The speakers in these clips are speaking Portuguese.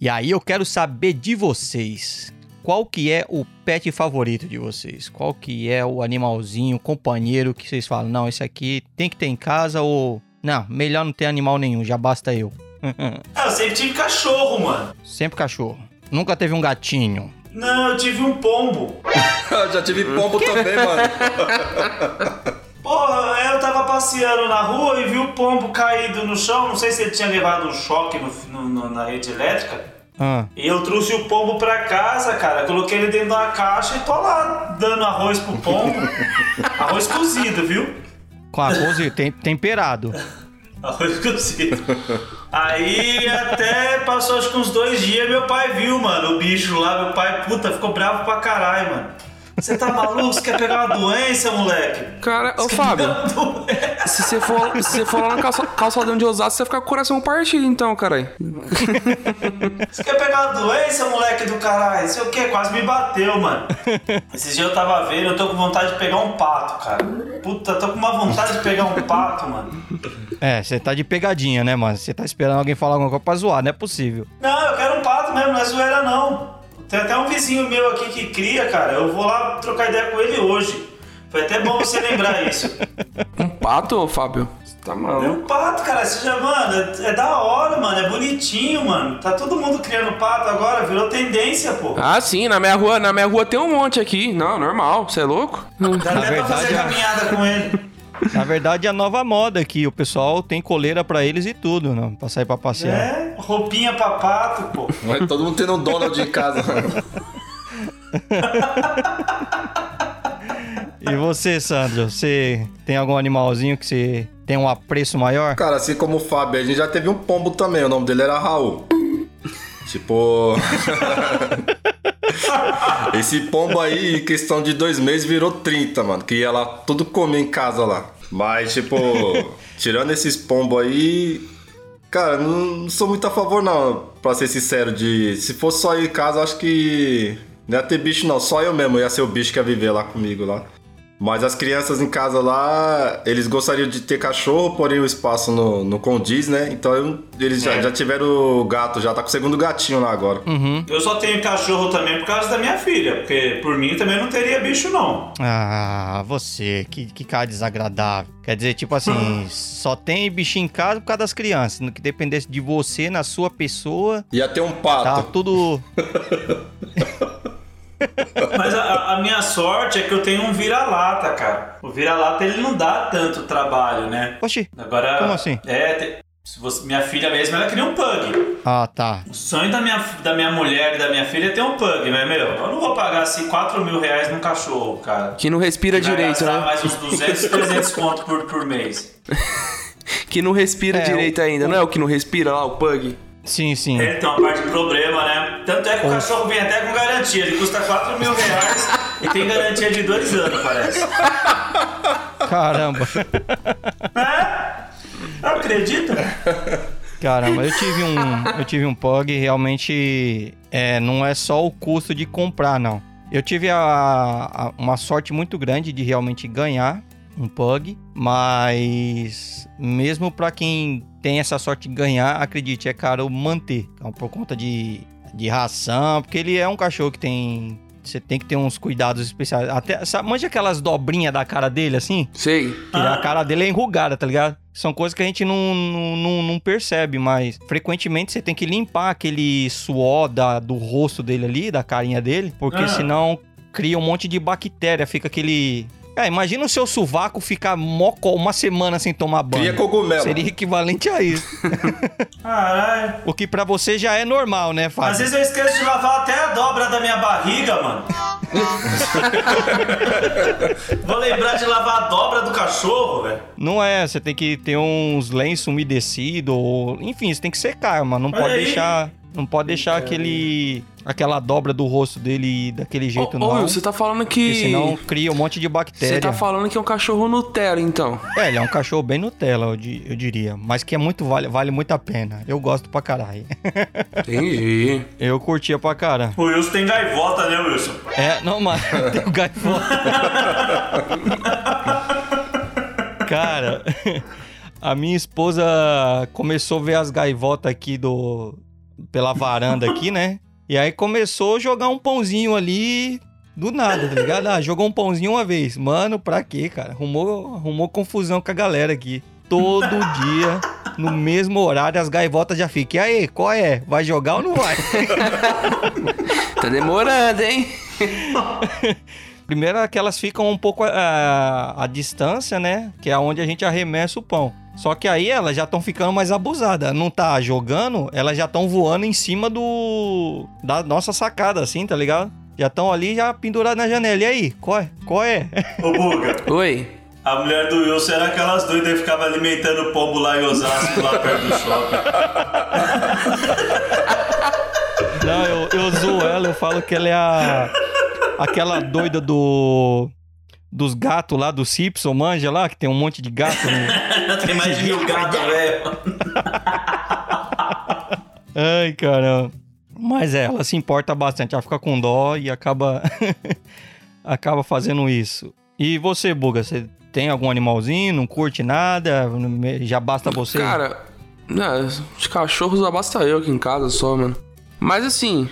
E aí eu quero saber de vocês. Qual que é o pet favorito de vocês? Qual que é o animalzinho, companheiro que vocês falam, não, esse aqui tem que ter em casa ou... Não, melhor não ter animal nenhum, já basta eu. Ah, eu sempre tive cachorro, mano. Sempre cachorro. Nunca teve um gatinho. Não, eu tive um pombo. Eu já tive pombo também, mano. Porra, passeando na rua e vi o pombo caído no chão. Não sei se ele tinha levado um choque no, no- no- na rede elétrica. Ah, E eu trouxe o pombo pra casa, cara. Coloquei ele dentro da caixa e tô lá dando arroz pro pombo. arroz cozido, viu? com arroz e tem- temperado. Arroz cozido. Aí até passou acho que uns dois dias, meu pai viu, mano, o bicho lá, meu pai, puta, ficou bravo pra caralho, mano. Você tá maluco? Você quer pegar uma doença, moleque? Cara, ô Fábio, se você for, se você for lá na calça, calçadão de Osasco, você vai ficar com o coração partido, então, caralho. Você quer pegar uma doença, moleque do caralho? Sei o que? Quase me bateu, mano. Esses dias eu tava vendo, eu tô com vontade de pegar um pato, cara. Puta, tô com uma vontade de pegar um pato, mano. É, você tá de pegadinha, né, mano? Você tá esperando alguém falar alguma coisa pra zoar, não é possível. Não, eu quero um pato mesmo, não é zoeira não. Tem até um vizinho meu aqui que cria, cara. Eu vou lá trocar ideia com ele hoje. Foi até bom você lembrar isso. Um pato, ô Fábio? Você tá É maluco? um pato, cara. Você já, mano, é, é da hora, mano. É bonitinho, mano. Tá todo mundo criando pato agora, virou tendência, pô. Ah, sim, na minha rua, na minha rua tem um monte aqui. Não, normal, você é louco? Dá até pra verdade, fazer é. caminhada com ele. Na verdade, é a nova moda aqui. O pessoal tem coleira pra eles e tudo, não? Pra sair pra passear. É, roupinha pra pato, pô. Mas todo mundo tendo um Donald em casa. E você, Sandro? Você tem algum animalzinho que você tem um apreço maior? Cara, assim como o Fábio, a gente já teve um pombo também. O nome dele era Raul. Tipo. Esse pombo aí, em questão de dois meses, virou 30, mano. Que ia lá tudo comer em casa lá. Mas, tipo, tirando esses pombos aí. Cara, não, sou muito a favor, não, pra ser sincero. De. Se fosse só ir em casa, acho que. Não ia ter bicho, não. Só eu mesmo ia ser o bicho que ia viver lá comigo lá. Mas as crianças em casa lá, eles gostariam de ter cachorro, porém o espaço não, não condiz, né? Então eu- eles já, É. já tiveram o gato, já tá com o segundo gatinho lá agora. Eu só tenho cachorro também por causa da minha filha. Porque por mim também não teria bicho, não. Ah, você, que, que cara desagradável. Quer dizer, tipo assim, só tem bichinho em casa por causa das crianças. No que dependesse de você, na sua pessoa, Ia ter um pato. tá tudo. Mas a, a minha sorte é que eu tenho um vira-lata, cara. O vira-lata ele não dá tanto trabalho, né? Oxi. Agora. Como assim? É, te- se você- minha filha mesmo, ela queria um pug. Ah, tá. O sonho da minha, da minha mulher e da minha filha é ter um pug, mas, meu, eu não vou pagar assim 4 mil reais num cachorro, cara. Que não respira Vai direito, né? mais uns 200, 300 conto por, por mês. Que não respira É, direito ainda, não é o que não respira lá, o pug? Sim, sim. Ele tem uma parte de problema, né? Tanto é que o cachorro vem até com garantia. Ele custa 4 mil reais e tem garantia de 2 anos, parece. Caramba. É? Acredita? Caramba, eu tive um, eu tive um pug e realmente é, não é só o custo de comprar, não. Eu tive a- a- uma sorte muito grande de realmente ganhar um pug, mas mesmo pra quem tem essa sorte de ganhar, acredite, é caro manter, então, por conta de, de ração, porque ele é um cachorro que tem você tem que ter uns cuidados especiais. Até, sabe, manja aquelas dobrinhas da cara dele assim? Sei. Que a cara dele é enrugada, tá ligado? São coisas que a gente não, não, não, não percebe, mas frequentemente você tem que limpar aquele suor da, do rosto dele ali, da carinha dele, porque Ah. senão cria um monte de bactéria, fica aquele. É, imagina o seu sovaco ficar mocó uma semana sem tomar banho. Cria cogumelo. Seria equivalente a isso. Caralho. o que pra você já é normal, né, Fábio? Às vezes eu esqueço de lavar até a dobra da minha barriga, mano. Vou lembrar de lavar a dobra do cachorro, velho. Não é, você tem que ter uns lenços umedecidos, ou... enfim, você tem que secar, mano. Não Olha pode aí. deixar. Não pode deixar aquele. aquela dobra do rosto dele daquele jeito, Ô, não. ô, você tá falando que. Porque senão cria um monte de bactéria. Você tá falando que é um cachorro Nutella, então. É, ele é um cachorro bem Nutella, eu, di- eu diria. Mas que é muito vale, vale muito a pena. Eu gosto pra caralho. Entendi. Eu curtia pra caralho. O Wilson tem gaivota, né, Wilson? É, não, mano, tem o gaivota. Cara, a minha esposa começou a ver as gaivotas aqui do pela varanda aqui, né? E aí começou a jogar um pãozinho ali do nada, tá ligado? Ah, jogou um pãozinho uma vez. Mano, pra quê, cara? Arrumou, arrumou confusão com a galera aqui. Todo dia, no mesmo horário, as gaivotas já ficam. E aí, qual é? Vai jogar ou não vai? Tá demorando, hein? Primeiro é que elas ficam um pouco a, a distância, né? Que é onde a gente arremessa o pão. Só que aí elas já estão ficando mais abusadas. Não tá jogando, elas já estão voando em cima do. da nossa sacada, assim, tá ligado? Já estão ali, já penduradas na janela. E aí, qual é? Qual é? Ô, Buga, Oi. a mulher do Wilson era aquelas doidas que ficavam alimentando pombo lá em Osasco, lá perto do shopping. Não, eu, eu zoo ela, eu falo que ela é a. aquela doida do. Dos gatos lá do Simpson, manja lá, que tem um monte de gato no. Tem mais de mil gatos, velho. Ai, caramba. Mas é, ela se importa bastante, ela fica com dó e acaba acaba fazendo isso. E você, Buga, você tem algum animalzinho, não curte nada, já basta você? Cara, né, de cachorros só basta eu aqui em casa só, mano. Mas assim,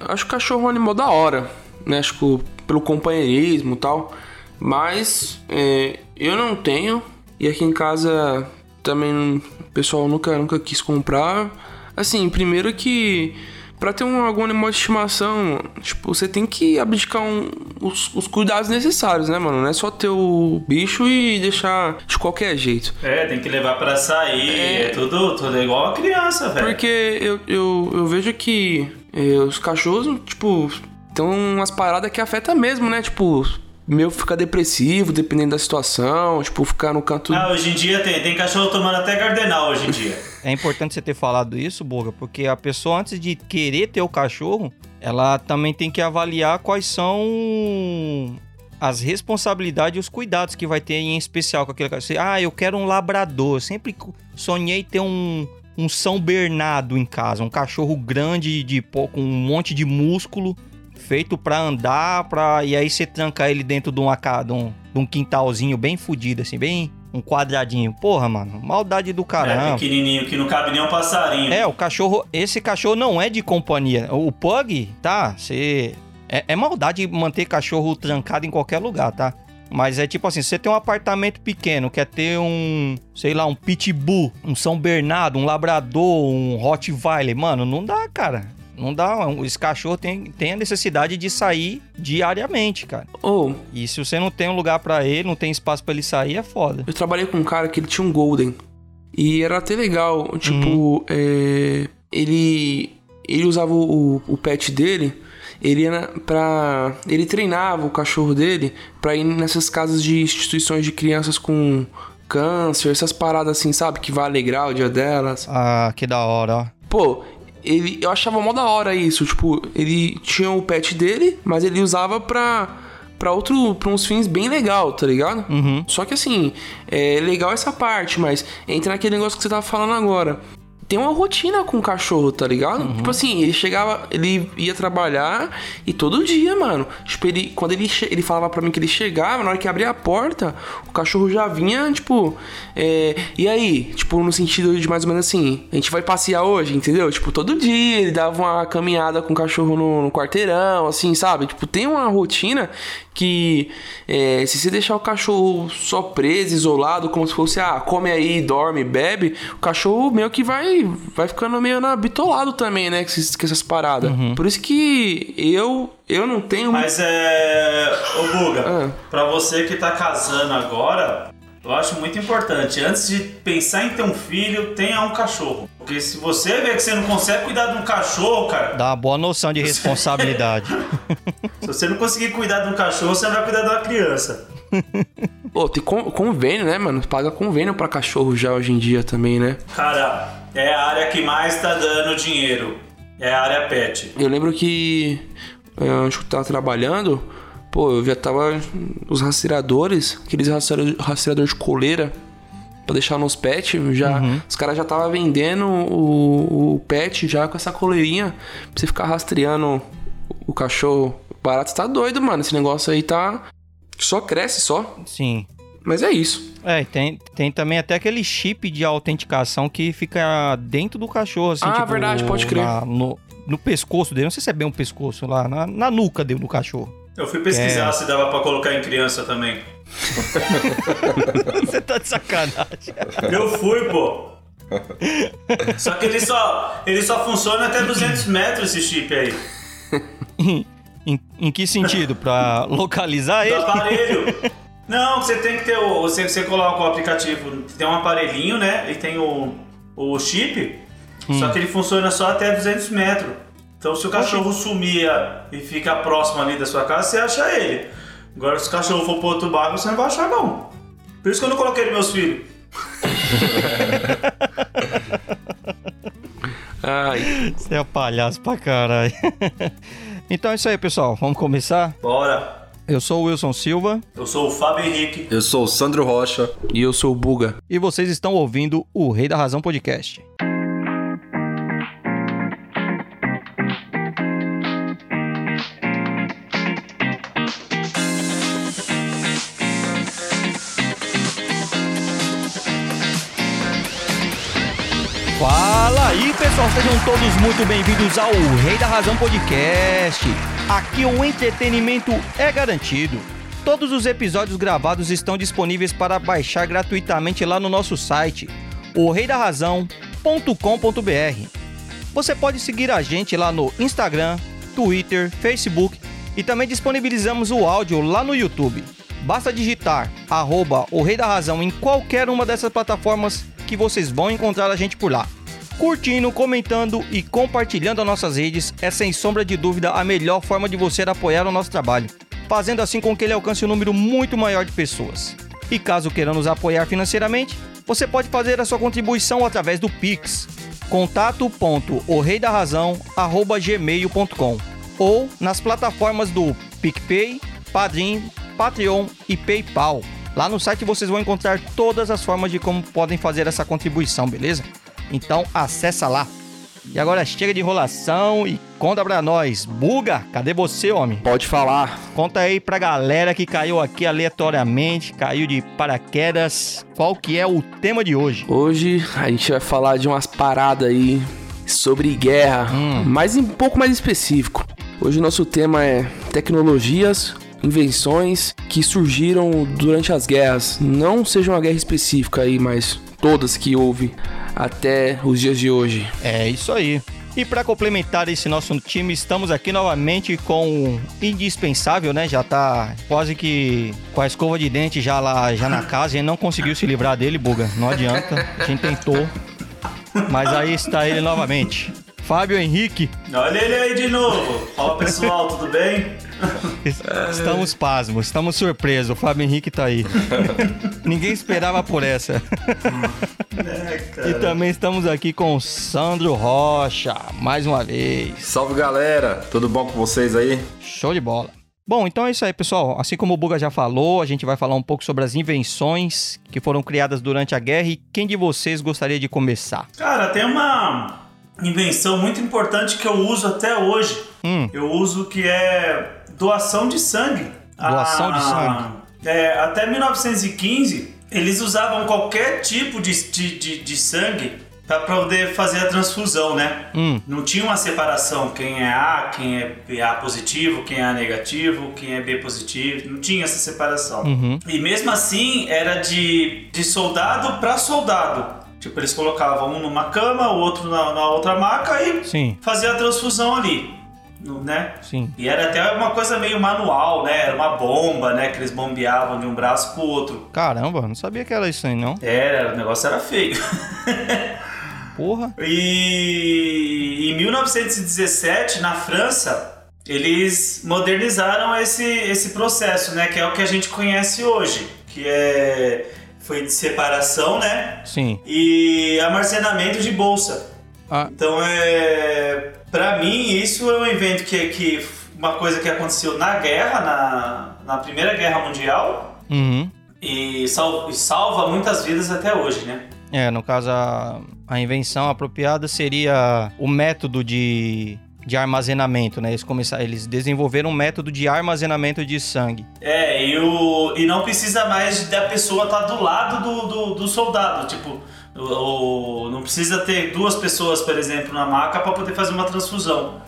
acho que cachorro é um animal da hora, né? Acho que pelo companheirismo e tal. Mas é, eu não tenho. E aqui em casa também o pessoal nunca, nunca quis comprar. Assim, primeiro que pra ter um, algum animal de estimação, tipo, você tem que abdicar um- os, os cuidados necessários, né, mano? Não é só ter o bicho e deixar de qualquer jeito. É, tem que levar pra sair, é, tudo, tudo igual a criança, velho. Porque eu, eu, eu vejo que eh, os cachorros, tipo, tem umas paradas que afetam mesmo, né? Tipo, meu fica depressivo, dependendo da situação, tipo, ficar no canto. Ah, hoje em dia tem, tem cachorro tomando até cardenal hoje em dia. É importante você ter falado isso, Boga, porque a pessoa, antes de querer ter o cachorro, ela também tem que avaliar quais são as responsabilidades e os cuidados que vai ter em especial com aquele cachorro. Ah, eu quero um labrador. Eu sempre sonhei ter um, um São Bernardo em casa, um cachorro grande, de, com um monte de músculo, feito pra andar, pra... e aí você trancar ele dentro de, uma, de, um, de um quintalzinho bem fudido, assim, bem um quadradinho. Porra, mano, maldade do É, caramba. pequenininho, que não cabe nem um passarinho. É, o cachorro. Esse cachorro não é de companhia. O Pug, tá? Você. É, é maldade manter cachorro trancado em qualquer lugar, tá? Mas é tipo assim, você tem um apartamento pequeno, quer ter um, sei lá, um pitbull, um São Bernardo, um labrador, um Rottweiler, mano, não dá, cara. Não dá. Esse cachorro tem, tem a necessidade de sair diariamente, cara. Ou, E se você não tem um lugar pra ele, não tem espaço pra ele sair, é foda. eu trabalhei com um cara que ele tinha um Golden. E era até legal, tipo, é, ele. Ele usava o, o pet dele. Ele ia pra. Ele treinava o cachorro dele pra ir nessas casas de instituições de crianças com câncer, essas paradas assim, sabe? Que vai alegrar o dia delas. Ah, que da hora, ó. Pô, ele, eu achava mó da hora isso. Tipo, ele tinha o pet dele, mas ele usava pra, pra, outro, pra uns fins bem legal, tá ligado? Uhum. Só que assim, é legal essa parte, mas entra naquele negócio que você tava falando agora. Tem uma rotina com o cachorro, tá ligado? Tipo assim, ele chegava, ele ia trabalhar e todo dia, mano. Tipo, ele, quando ele, ele falava pra mim que ele chegava, na hora que abria a porta, o cachorro já vinha, tipo, é, e aí? Tipo, no sentido de mais ou menos assim, a gente vai passear hoje, entendeu? Tipo, todo dia ele dava uma caminhada com o cachorro no, no quarteirão, assim, sabe? Tipo, tem uma rotina que é, se você deixar o cachorro só preso, isolado, como se fosse, ah, come aí, dorme, bebe, o cachorro meio que vai, vai ficando meio na, bitolado também, né? Com, esses- com essas paradas. Por isso que eu, eu não tenho. Mas é. Ô Buga, Ah. pra você que tá casando agora, eu acho muito importante. Antes de pensar em ter um filho, tenha um cachorro. Porque se você vê que você não consegue cuidar de um cachorro, cara, Dá uma boa noção de responsabilidade. se você não conseguir cuidar de um cachorro, você vai cuidar de uma criança. Pô, tem con- convênio, né, mano? Paga convênio pra cachorro já hoje em dia também, né? Cara, é a área que mais tá dando dinheiro. É a área pet. Eu lembro que é, onde eu tava trabalhando, pô, eu já tava. Os rastreadores, aqueles rastreador, rastreador de coleira pra deixar nos pets, já, os caras já tava vendendo o, o pet já com essa coleirinha pra você ficar rastreando o cachorro. Barato tá doido, mano. Esse negócio aí tá. Só cresce só. Sim. Mas é isso. É, e tem, tem também até aquele chip de autenticação que fica dentro do cachorro, assim. Ah, tipo, verdade, pode crer. na- no, no pescoço dele. Não sei se é bem um pescoço lá, na, na nuca dele do cachorro. Eu fui pesquisar É. se dava pra colocar em criança também. Você tá de sacanagem. Eu fui, pô. Só que ele só, ele só funciona até 200 metros esse chip aí. em, em, que sentido? Pra localizar Do ele? aparelho. Não, você tem que ter o. Você, você coloca o aplicativo, tem um aparelhinho, né? E tem o, o chip. Só que ele funciona só até 200 metros. Então se o cachorro sumir e fica próximo ali da sua casa, você acha ele. Agora se o cachorro for pro outro bairro, você não vai achar não. Por isso que eu não coloquei nos meus filhos. Ai, Você é palhaço pra caralho. então é isso aí, pessoal. Vamos começar? Bora. Eu sou o Wilson Silva Eu sou o Fábio Henrique. Eu sou o Sandro Rocha. e eu sou o Buga. e vocês estão ouvindo o Rei da Razão Podcast. Pessoal, sejam todos muito bem-vindos ao Rei da Razão Podcast. Aqui o entretenimento é garantido. Todos os episódios gravados estão disponíveis para baixar gratuitamente lá no nosso site, oreidarrazão.com.br. Você pode seguir a gente lá no Instagram, Twitter, Facebook e também disponibilizamos o áudio lá no YouTube. Basta digitar arroba o Rei da Razão em qualquer uma dessas plataformas que vocês vão encontrar a gente por lá. Curtindo, comentando e compartilhando as nossas redes é sem sombra de dúvida a melhor forma de você apoiar o nosso trabalho, fazendo assim com que ele alcance um número muito maior de pessoas. E caso queira nos apoiar financeiramente, você pode fazer a sua contribuição através do Pix, contato.orreidarrazão@gmail.com ou nas plataformas do PicPay, Padrim, Patreon e PayPal. Lá no site vocês vão encontrar todas as formas de como podem fazer essa contribuição, beleza? Então acessa lá. E agora chega de enrolação e conta pra nós. Buga, cadê você, homem? Pode falar. Conta aí pra galera que caiu aqui aleatoriamente, caiu de paraquedas. Qual que é o tema de hoje? Hoje a gente vai falar de umas paradas aí sobre guerra, mas um pouco mais específico. Hoje o nosso tema é tecnologias, invenções que surgiram durante as guerras. Não seja uma guerra específica aí, mas todas que houve até os dias de hoje. É isso aí. E para complementar esse nosso time, estamos aqui novamente com o indispensável, né? Já tá quase que com a escova de dente já lá já na casa e não conseguiu se livrar dele, buga. Não adianta. A gente tentou. Mas aí está ele novamente. Fábio Henrique, Olha ele aí de novo. Fala pessoal, tudo bem? estamos pasmos, estamos surpresos. O Fábio Henrique tá aí. Ninguém esperava por essa. É, E também estamos aqui com o Sandro Rocha, mais uma vez. Salve galera, tudo bom com vocês aí? Show de bola. Bom, então é isso aí, pessoal. Assim como o Buga já falou, a gente vai falar um pouco sobre as invenções que foram criadas durante a guerra e quem de vocês gostaria de começar? Cara, tem uma invenção muito importante que eu uso até hoje. Hum. Eu uso que é doação de sangue. Doação de sangue. É, até 1915, eles usavam qualquer tipo de, de, de, de sangue para poder fazer a transfusão, né? Hum. Não tinha uma separação, quem é A, quem é A positivo, quem é A negativo, quem é B positivo, não tinha essa separação. Uhum. E mesmo assim, era de, de soldado para soldado. Tipo, eles colocavam um numa cama, o outro na, na outra maca e Sim, fazia a transfusão ali, né? sim. E era até uma coisa meio manual, né? Era uma bomba, né? Que eles bombeavam de um braço pro outro. Caramba, não sabia que era isso aí, não. Era, o negócio era feio. Porra. E em 1917, na França, eles modernizaram esse, esse processo, né? Que é o que a gente conhece hoje, que é foi de separação, né? Sim. E armazenamento de bolsa. Ah, Então é, para mim isso é um evento que que uma coisa que aconteceu na guerra, na, na Primeira Guerra Mundial uhum. e, sal- e salva muitas vidas até hoje, né? É, no caso, a, a invenção apropriada seria o método de de armazenamento, né? Eles começaram, eles desenvolveram um método de armazenamento de sangue. É, e, o, e não precisa mais da pessoa estar do lado do, do, do soldado. Tipo, o, o- não precisa ter duas pessoas, por exemplo, na maca para poder fazer uma transfusão.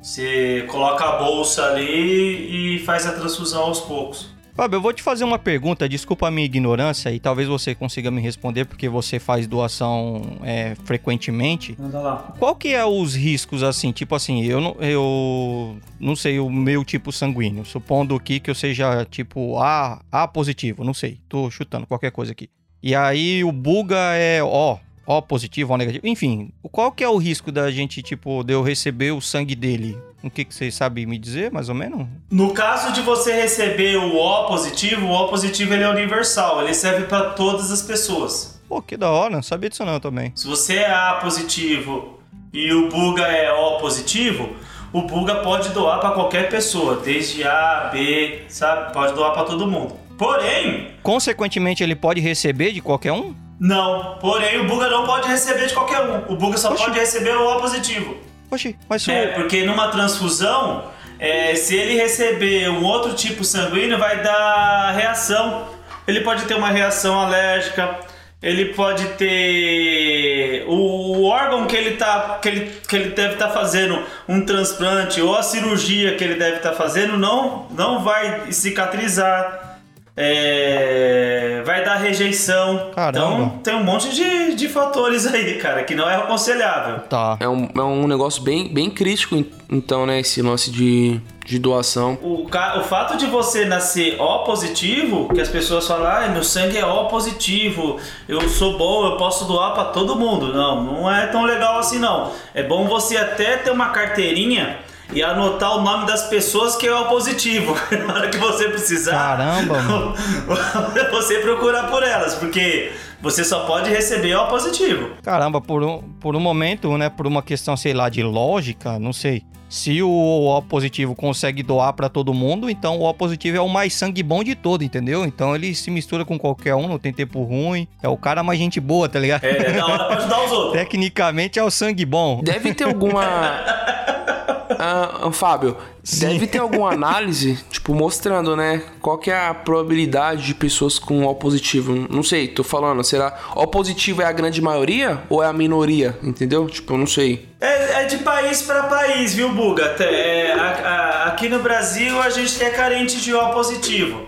Você coloca a bolsa ali e faz a transfusão aos poucos. Fábio, eu vou te fazer uma pergunta, desculpa a minha ignorância e talvez você consiga me responder porque você faz doação é, frequentemente. Manda lá. Qual que é os riscos, assim, tipo assim, eu não, eu não sei o meu tipo sanguíneo, supondo aqui que eu seja tipo A, A positivo, não sei, tô chutando qualquer coisa aqui. E aí o buga é O, O positivo, O negativo, enfim, qual que é o risco da gente, tipo, de eu receber o sangue dele? O que que você sabe me dizer, mais ou menos? No caso de você receber o O positivo, o O positivo ele é universal, ele serve para todas as pessoas. Pô, que da hora, não sabia disso não também. Se você é A positivo e o Buga é O positivo, o Buga pode doar para qualquer pessoa, desde A, B, sabe? Pode doar para todo mundo. Porém, Consequentemente, ele pode receber de qualquer um? não. Porém, o Buga não pode receber de qualquer um. O Buga só Oxi. pode receber o O positivo. Oxi, mas. É, porque numa transfusão, é, se ele receber um outro tipo sanguíneo, vai dar reação. Ele pode ter uma reação alérgica, ele pode ter o, órgão que ele, tá, que ele, que ele deve estar fazendo um transplante ou a cirurgia que ele deve estar fazendo não, não vai cicatrizar. É, vai dar rejeição. Caramba. Então tem um monte de, de fatores aí, cara, que não é aconselhável. Tá. É um, é um negócio bem, bem crítico, en- então, né? Esse lance de, de doação. O, o fato de você nascer O positivo, que as pessoas falam, ah, meu sangue é O positivo, eu sou bom, eu posso doar pra todo mundo. Não, não é tão legal assim não. É bom você até ter uma carteirinha e anotar o nome das pessoas que é O positivo. Na hora que você precisar, Caramba, mano. você procurar por elas, porque você só pode receber O positivo. Caramba, por um, por um momento, né, por uma questão, sei lá, de lógica, não sei. Se o O positivo consegue doar pra todo mundo, então o O positivo é o mais sangue bom de todo, entendeu? Então ele se mistura com qualquer um, não tem tempo ruim. É o cara mais gente boa, tá ligado? É, é da hora pra ajudar os outros. Tecnicamente é o sangue bom. Deve ter alguma. Ah, Fábio, deve ter alguma análise, tipo, mostrando, né? Qual que é a probabilidade de pessoas com O positivo? Não sei, tô falando, será O positivo é a grande maioria ou é a minoria? Entendeu? Tipo, eu não sei. É, é de país para país, viu, Buga? É, a- a- aqui no Brasil a gente é carente de O positivo,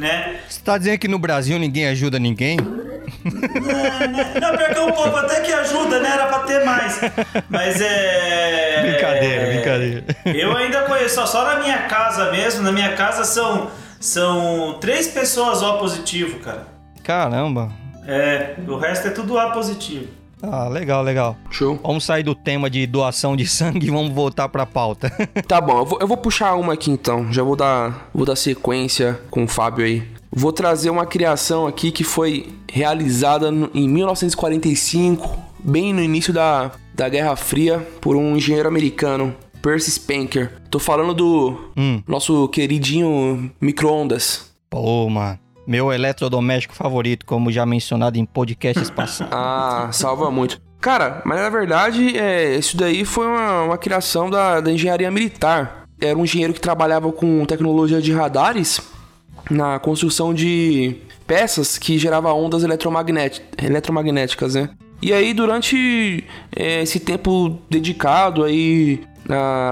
né? Você tá dizendo que no Brasil ninguém ajuda ninguém? Não, pior que o povo até que ajuda, né? Era pra ter mais. Mas é. Brincadeira, é, brincadeira. Eu ainda conheço, só, só na minha casa mesmo, na minha casa são, são três pessoas O positivo, cara. Caramba. É, o resto é tudo A positivo. Ah, legal, legal. Show. Vamos sair do tema de doação de sangue e vamos voltar pra pauta. Tá bom, eu vou, eu vou puxar uma aqui então. Já vou dar, vou dar sequência com o Fábio aí. Vou trazer uma criação aqui que foi realizada no- em 1945, bem no início da, da Guerra Fria, por um engenheiro americano, Percy Spanker. Tô falando do Hum. nosso queridinho micro-ondas. Pô, mano. Meu eletrodoméstico favorito, como já mencionado em podcasts passados. Ah, salva muito. Cara, mas na verdade, é, isso daí foi uma, uma criação da, da engenharia militar. Era um engenheiro que trabalhava com tecnologia de radares na construção de peças que geravam ondas eletromagnét- eletromagnéticas, né? E aí, durante é, esse tempo dedicado aí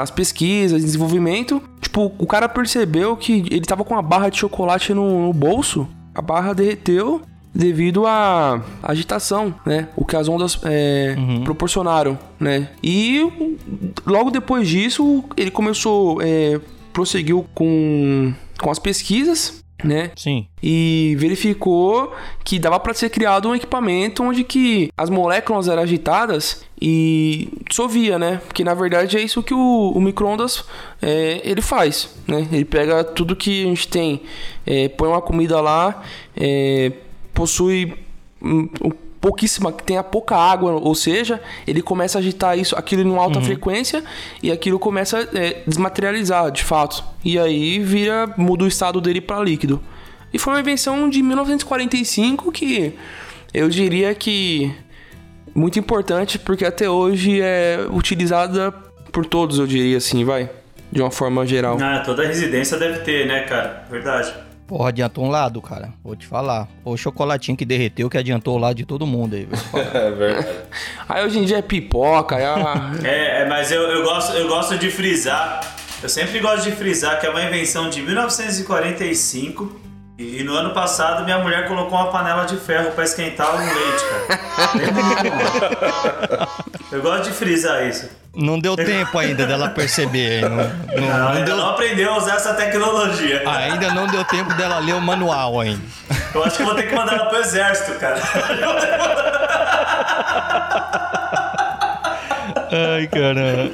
às pesquisas, desenvolvimento, tipo, o cara percebeu que ele tava com uma barra de chocolate no, no bolso, a barra derreteu devido à agitação, né? O que as ondas é, proporcionaram, né? E logo depois disso, ele começou, é, prosseguiu com, com as pesquisas, né? Sim. e verificou que dava para ser criado um equipamento onde que as moléculas eram agitadas e dissolvia, né? Porque na verdade é isso que o, o micro-ondas é, ele faz, né? Ele pega tudo que a gente tem, é, põe uma comida lá, é, possui um, um pouquíssima, que tenha pouca água, ou seja, ele começa a agitar isso, aquilo em uma alta frequência e aquilo começa a é, desmaterializar, de fato. E aí vira, muda o estado dele para líquido. E foi uma invenção de 1945 que eu diria que muito importante porque até hoje é utilizada por por todos, eu diria assim, vai. De uma forma geral. Ah, toda residência deve ter, né, cara? Verdade. Porra, adiantou um lado, cara. Vou te falar. O chocolatinho que derreteu que adiantou o lado de todo mundo aí. É verdade. Aí hoje em dia é pipoca, aí a... É, é, mas eu, eu, gosto, eu gosto de frisar. Eu sempre gosto de frisar que é uma invenção de 1945. E, e no ano passado minha mulher colocou uma panela de ferro pra esquentar o leite, cara. Eu gosto de frisar isso. Não deu tempo ainda dela perceber. Não, não- Ela não ainda deu, não aprendeu a usar essa tecnologia. ainda não deu tempo dela ler o manual ainda. Eu acho que vou ter que mandar ela pro exército, cara. Ai, caramba.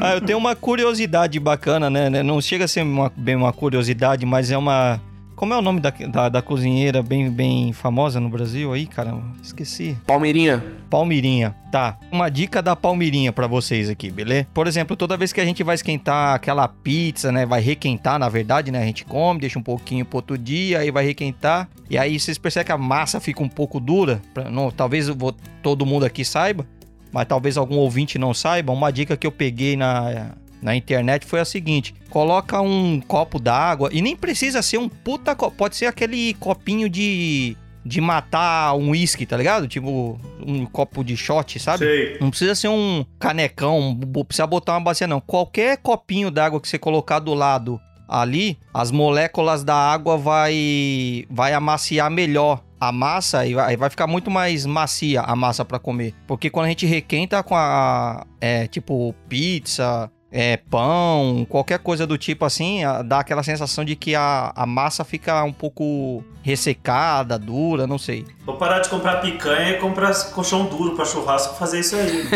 ah, eu tenho uma curiosidade bacana, né? Não chega a ser uma, bem uma curiosidade, mas é uma. Como é o nome da, da, da cozinheira bem, bem famosa no Brasil aí, caramba? Esqueci. Palmeirinha. Palmirinha. Tá. Uma dica da Palmirinha pra vocês aqui, beleza? Por exemplo, toda vez que a gente vai esquentar aquela pizza, né? Vai requentar, na verdade, né? A gente come, deixa um pouquinho pro outro dia, aí vai requentar. E aí vocês percebem que a massa fica um pouco dura. Pra- não, talvez vou- todo mundo aqui saiba, mas talvez algum ouvinte não saiba. Uma dica que eu peguei na, na internet foi a seguinte: coloca um copo d'água e nem precisa ser um puta copo, pode ser aquele copinho de de matar um uísque, tá ligado? Tipo um copo de shot, sabe? Sei. Não precisa ser um canecão, não precisa botar uma bacia não. Qualquer copinho d'água que você colocar do lado ali, as moléculas da água vai vai amaciar melhor a massa e vai, vai ficar muito mais macia a massa pra comer. Porque quando a gente requenta com a é, tipo pizza, é, pão, qualquer coisa do tipo assim, dá aquela sensação de que a, a massa fica um pouco ressecada, dura, não sei. Vou parar de comprar picanha e comprar colchão duro pra churrasco fazer isso aí.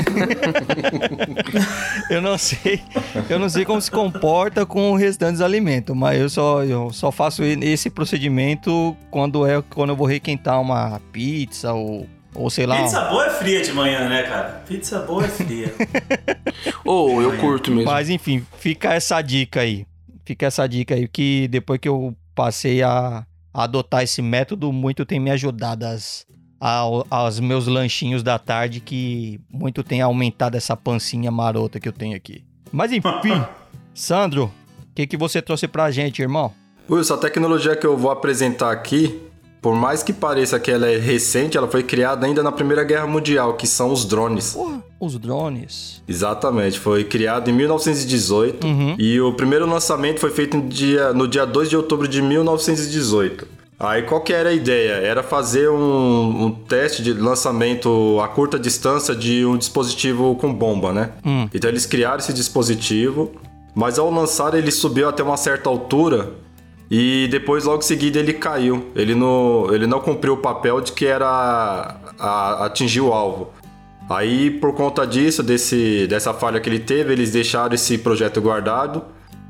Eu não sei, eu não sei como se comporta com o restante dos alimentos, mas eu só, eu só faço esse procedimento quando é quando eu vou requentar uma pizza ou, ou sei lá. Pizza boa é fria de manhã, né, cara? Pizza boa é fria. Ou eu curto mesmo. Mas enfim, fica essa dica aí. Fica essa dica aí que depois que eu passei a, a adotar esse método, muito tem me ajudado as, ao- aos meus lanchinhos da tarde, que muito tem aumentado essa pancinha marota que eu tenho aqui. Mas enfim, Sandro, o que, que você trouxe pra gente, irmão? Wilson, a tecnologia que eu vou apresentar aqui, por mais que pareça que ela é recente, ela foi criada ainda na Primeira Guerra Mundial, que são os drones. Porra, os drones. Exatamente, foi criado em 1918 Uhum. e o primeiro lançamento foi feito no dia, no dia 2 de outubro de 1918. Aí qual que era a ideia? Era fazer um, um teste de lançamento a curta distância de um dispositivo com bomba, né? Hum. Então eles criaram esse dispositivo, mas ao lançar ele subiu até uma certa altura e depois logo em seguida ele caiu. Ele não, ele não cumpriu o papel de que era a- atingir o alvo. Aí, por conta disso, desse, dessa falha que ele teve, eles deixaram esse projeto guardado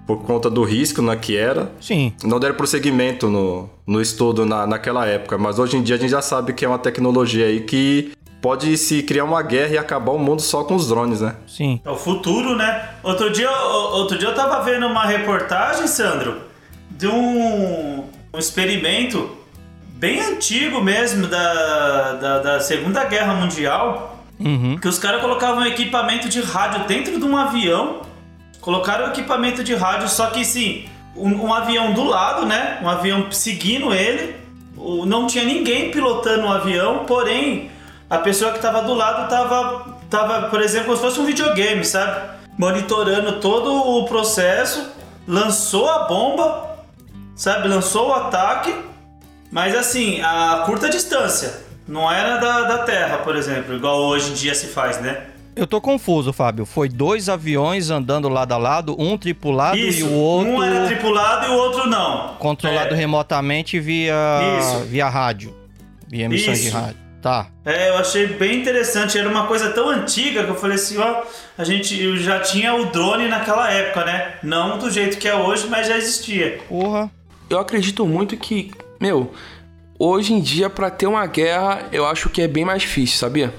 por conta do risco né, que era. Sim, Não deram prosseguimento no, no estudo na, naquela época, mas hoje em dia a gente já sabe que é uma tecnologia aí que pode se criar uma guerra e acabar o mundo só com os drones, né? sim. É o futuro, né? Outro dia, outro dia eu tava vendo uma reportagem, Sandro, de um, um experimento bem antigo mesmo da, da, da Segunda Guerra Mundial, Uhum. que os caras colocavam equipamento de rádio dentro de um avião, colocaram equipamento de rádio, só que sim, um, um avião do lado, né? Um avião seguindo ele, o- não tinha ninguém pilotando o avião, porém a pessoa que estava do lado tava, tava, por exemplo, como se fosse um videogame, sabe? Monitorando todo o processo, lançou a bomba, sabe? Lançou o ataque, mas assim, a curta distância. Não era da, da Terra, por exemplo, igual hoje em dia se faz, né? Eu tô confuso, Fábio. Foi dois aviões andando lado a lado, um tripulado Isso, e o outro um era tripulado e o outro não. controlado É. remotamente via Isso. via rádio, via emissão de Isso. rádio. Tá. É, eu achei bem interessante. Era uma coisa tão antiga que eu falei assim, ó, a gente já tinha o drone naquela época, né? Não do jeito que é hoje, mas já existia. Porra. Eu acredito muito que, meu, hoje em dia, pra ter uma guerra, eu acho que é bem mais difícil, sabia?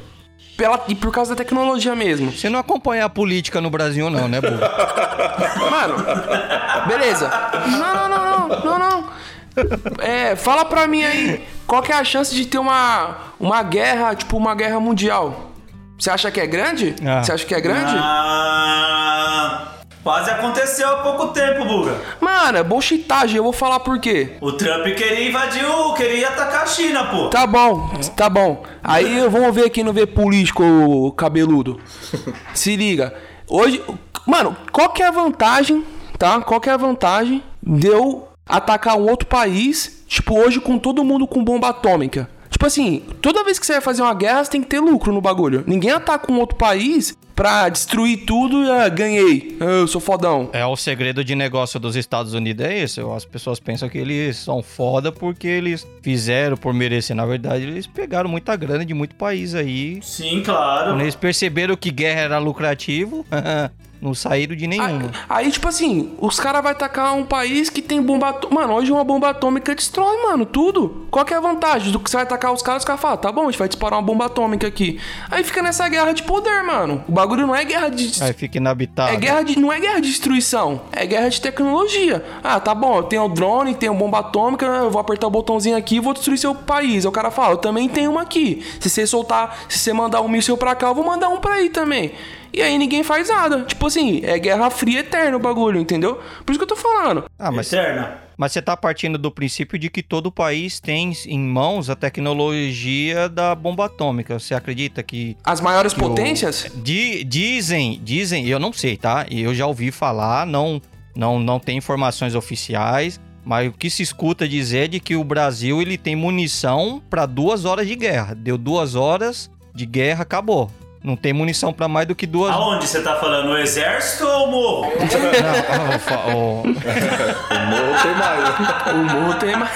Pela, e por causa da tecnologia mesmo. Você não acompanha a política no Brasil, não, né, Burro? Mano, beleza. Não, não, não, não, não, não. É, fala pra mim aí, qual que é a chance de ter uma, uma guerra, tipo uma guerra mundial? Você acha que é grande? Ah. Você acha que é grande? Ah, quase aconteceu há pouco tempo, Buga. Mano, é bullshitagem, eu vou falar por quê. O Trump queria invadir o. queria atacar a China, pô. Tá bom, tá bom. Aí vamos ver quem não vê político cabeludo. Se liga. Hoje, mano, qual que é a vantagem, tá? Qual que é a vantagem de eu atacar um outro país, tipo, hoje com todo mundo com bomba atômica? Tipo assim, toda vez que você vai fazer uma guerra, você tem que ter lucro no bagulho. Ninguém ataca um outro país pra destruir tudo e ah, ganhei. Ah, Eu sou fodão. É o segredo de negócio dos Estados Unidos é isso. As pessoas pensam que eles são foda porque eles fizeram por merecer. Na verdade, eles pegaram muita grana de muito país aí. Sim, claro. Quando eles perceberam que guerra era lucrativo, não saíram de nenhuma. Aí, tipo assim, os caras vão atacar um país que tem bomba atômica. Mano, hoje uma bomba atômica destrói, mano, tudo. Qual que é a vantagem do que você vai atacar os caras? Os caras falam, tá bom, a gente vai disparar uma bomba atômica aqui. Aí fica nessa guerra de poder, mano. O bagulho não é guerra de. Aí fica inabitado. É guerra de. Não é guerra de destruição, é guerra de tecnologia. Ah, tá bom, eu tenho o drone, tenho bomba atômica, eu vou apertar o botãozinho aqui e vou destruir seu país. Aí o cara fala, eu também tenho uma aqui. Se você soltar, se você mandar um míssil pra cá, eu vou mandar um pra aí também. E aí ninguém faz nada. Tipo assim, é guerra fria eterna o bagulho, entendeu? Por isso que eu tô falando. Ah, mas, Eterna. mas você tá partindo do princípio de que todo país tem em mãos a tecnologia da bomba atômica. Você acredita que As maiores que o- potências. Di- dizem, dizem, eu não sei, tá? Eu já ouvi falar, não, não, não tem informações oficiais, mas o que se escuta dizer é de que o Brasil ele tem munição para duas horas de guerra. Deu duas horas de guerra, acabou. Não tem munição para mais do que duas. Aonde você tá falando? O exército ou o morro? Não, fa- o- O morro tem mais? O morro tem mais.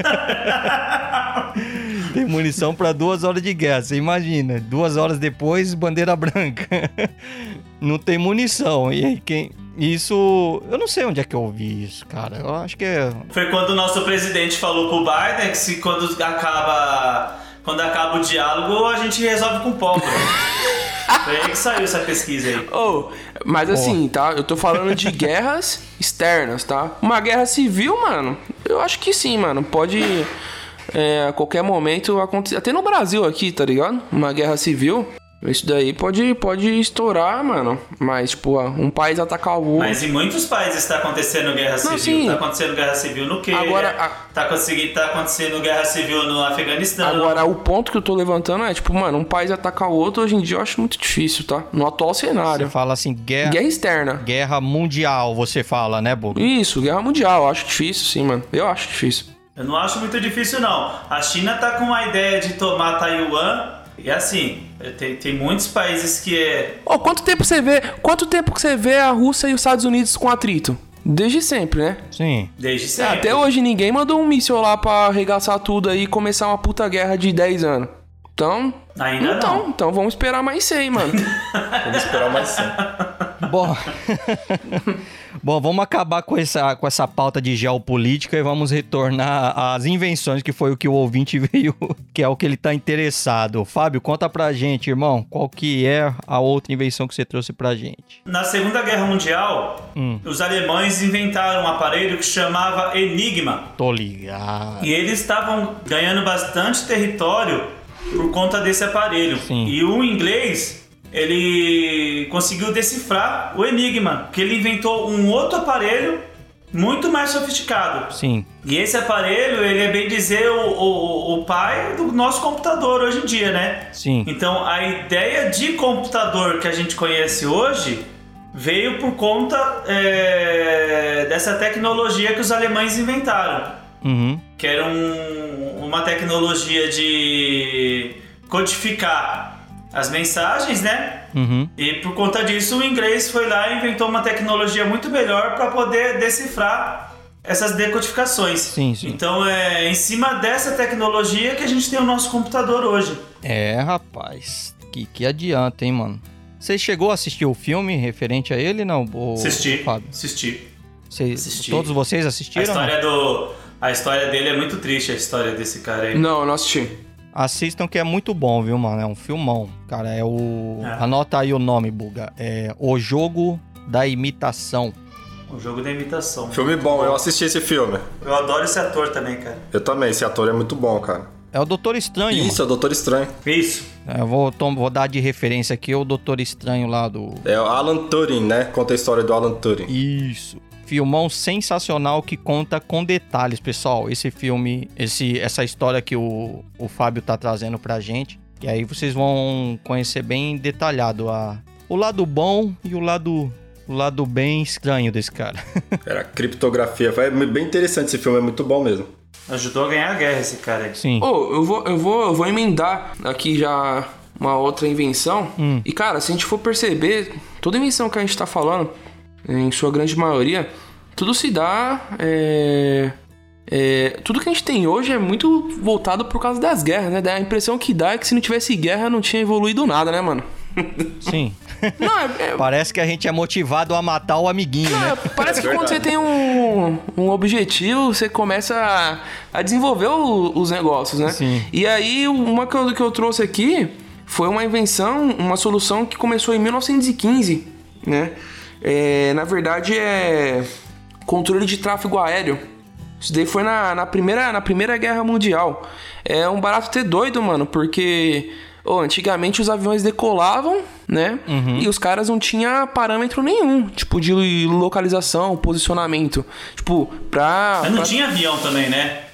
tem munição para duas horas de guerra. Você imagina? Duas horas depois, bandeira branca. Não tem munição. E aí quem? Isso, eu não sei onde é que eu ouvi isso, cara. Eu acho que é Foi quando o nosso presidente falou pro Biden que se quando acaba. Quando acaba o diálogo, a gente resolve com pólvora. Foi aí que saiu essa pesquisa aí. Oh, mas assim, tá? Eu tô falando de guerras externas, tá? Uma guerra civil, mano, eu acho que sim, mano. Pode é, a qualquer momento acontecer. Até no Brasil aqui, tá ligado? Uma guerra civil. Isso daí pode, pode estourar, mano. Mas, tipo, um país atacar o outro. Mas em muitos países tá acontecendo guerra civil. sim. Tá acontecendo guerra civil no Quênia. Agora, a- tá, consegui- tá acontecendo guerra civil no Afeganistão. Agora, o ponto que eu tô levantando é, tipo, mano, um país atacar o outro hoje em dia eu acho muito difícil, tá? No atual Você cenário. fala assim, guerra, Guerra externa. guerra mundial, você fala, né, Bogo? Isso, guerra mundial. Eu acho difícil, sim, mano. Eu acho difícil. Eu não acho muito difícil, não. A China tá com a ideia de tomar Taiwan. E assim, tem, tem muitos países que é. Ô, quanto tempo você vê? Quanto tempo que você vê a Rússia e os Estados Unidos com atrito? Desde sempre, né? Sim. Desde É, sempre. até hoje ninguém mandou um míssil lá pra arregaçar tudo aí e começar uma puta guerra de 10 anos. Então. Ainda então, não. então vamos esperar mais 100, mano. Vamos esperar mais sim. Bom, Bom, vamos acabar com essa, com essa pauta de geopolítica e vamos retornar às invenções, que foi o que o ouvinte veio, que é o que ele tá interessado. Fábio, conta pra gente, irmão, qual que é a outra invenção que você trouxe pra gente? Na Segunda Guerra Mundial, Hum. os alemães inventaram um aparelho que chamava Enigma. Tô ligado. E eles estavam ganhando bastante território por conta desse aparelho. Sim. E o inglês, ele conseguiu decifrar o Enigma, que ele inventou um outro aparelho muito mais sofisticado. Sim, E esse aparelho, ele é bem dizer o, o, o pai do nosso computador hoje em dia, né? sim. Então a ideia de computador que a gente conhece hoje veio por conta é, dessa tecnologia que os alemães inventaram, Uhum. que era um- uma tecnologia de codificar as mensagens, né? Uhum. E por conta disso o inglês foi lá e inventou uma tecnologia muito melhor para poder decifrar essas decodificações. Sim, sim. Então é em cima dessa tecnologia que a gente tem o nosso computador hoje. É, rapaz. Que, que adianta, hein, mano? Você chegou a assistir o filme referente a ele, não? O, Assisti, Fábio? assisti. Cê- assisti. Todos vocês A assistiram? história do. A história dele é muito triste, a história desse cara aí. não, eu não assisti. Assistam que é muito bom, viu, mano? É um filmão. Cara, é o. É. Anota aí o nome, Buga. É O Jogo da Imitação. O jogo da imitação. Filme bom, eu assisti esse filme. Eu adoro esse ator também, cara. Eu também, esse ator é muito bom, cara. É o Doutor Estranho. Isso, é o Doutor Estranho. Isso. mano. Eu vou, tom- vou dar de referência aqui o Doutor Estranho lá do. É o Alan Turing, né? Conta a história do Alan Turing. Isso. Filmão sensacional que conta com detalhes, pessoal. Esse filme, esse, essa história que o, o Fábio tá trazendo pra gente. E aí vocês vão conhecer bem detalhado a, o lado bom e o lado, o lado bem estranho desse cara. Era criptografia. Foi bem interessante esse filme, é muito bom mesmo. Ajudou a ganhar a guerra esse cara aí. Sim. Ô, eu vou, eu vou, eu vou emendar aqui já uma outra invenção. Hum. E cara, se a gente for perceber, toda invenção que a gente tá falando, em sua grande maioria, tudo se dá. é, é, tudo que a gente tem hoje é muito voltado por causa das guerras, né? A impressão que dá é que se não tivesse guerra não tinha evoluído nada, né, mano? Sim. Não, é, é- Parece que a gente é motivado a matar o amiguinho, né? É, parece que quando você tem um, um objetivo, você começa a, a desenvolver o- os negócios, né? Sim. E aí, uma que eu, que eu trouxe aqui foi uma invenção, uma solução que começou em 1915, né? É, na verdade, é controle de tráfego aéreo. Isso daí foi na, na, primeira, na Primeira Guerra Mundial. É um barato ter doido, mano, porque ô, antigamente os aviões decolavam, né? E os caras não tinham parâmetro nenhum, tipo, de localização, posicionamento. Tipo, pra. Mas não pra- tinha avião também, né?